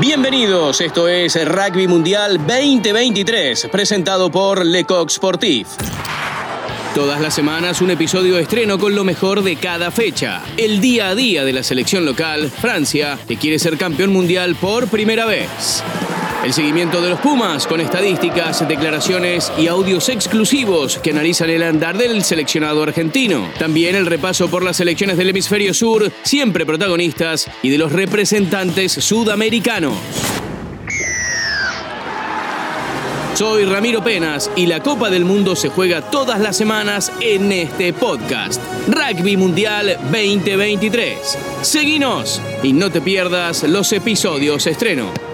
Bienvenidos, esto es Rugby Mundial 2023, presentado por Lecoq Sportif. Todas las semanas un episodio de estreno con lo mejor de cada fecha. El día a día de la selección local, Francia, que quiere ser campeón mundial por primera vez. El seguimiento de los Pumas con estadísticas, declaraciones y audios exclusivos que analizan el andar del seleccionado argentino. También el repaso por las selecciones del hemisferio sur, siempre protagonistas, y de los representantes sudamericanos. Soy Ramiro Penas y la Copa del Mundo se juega todas las semanas en este podcast. Rugby Mundial 2023. Seguinos y no te pierdas los episodios estreno.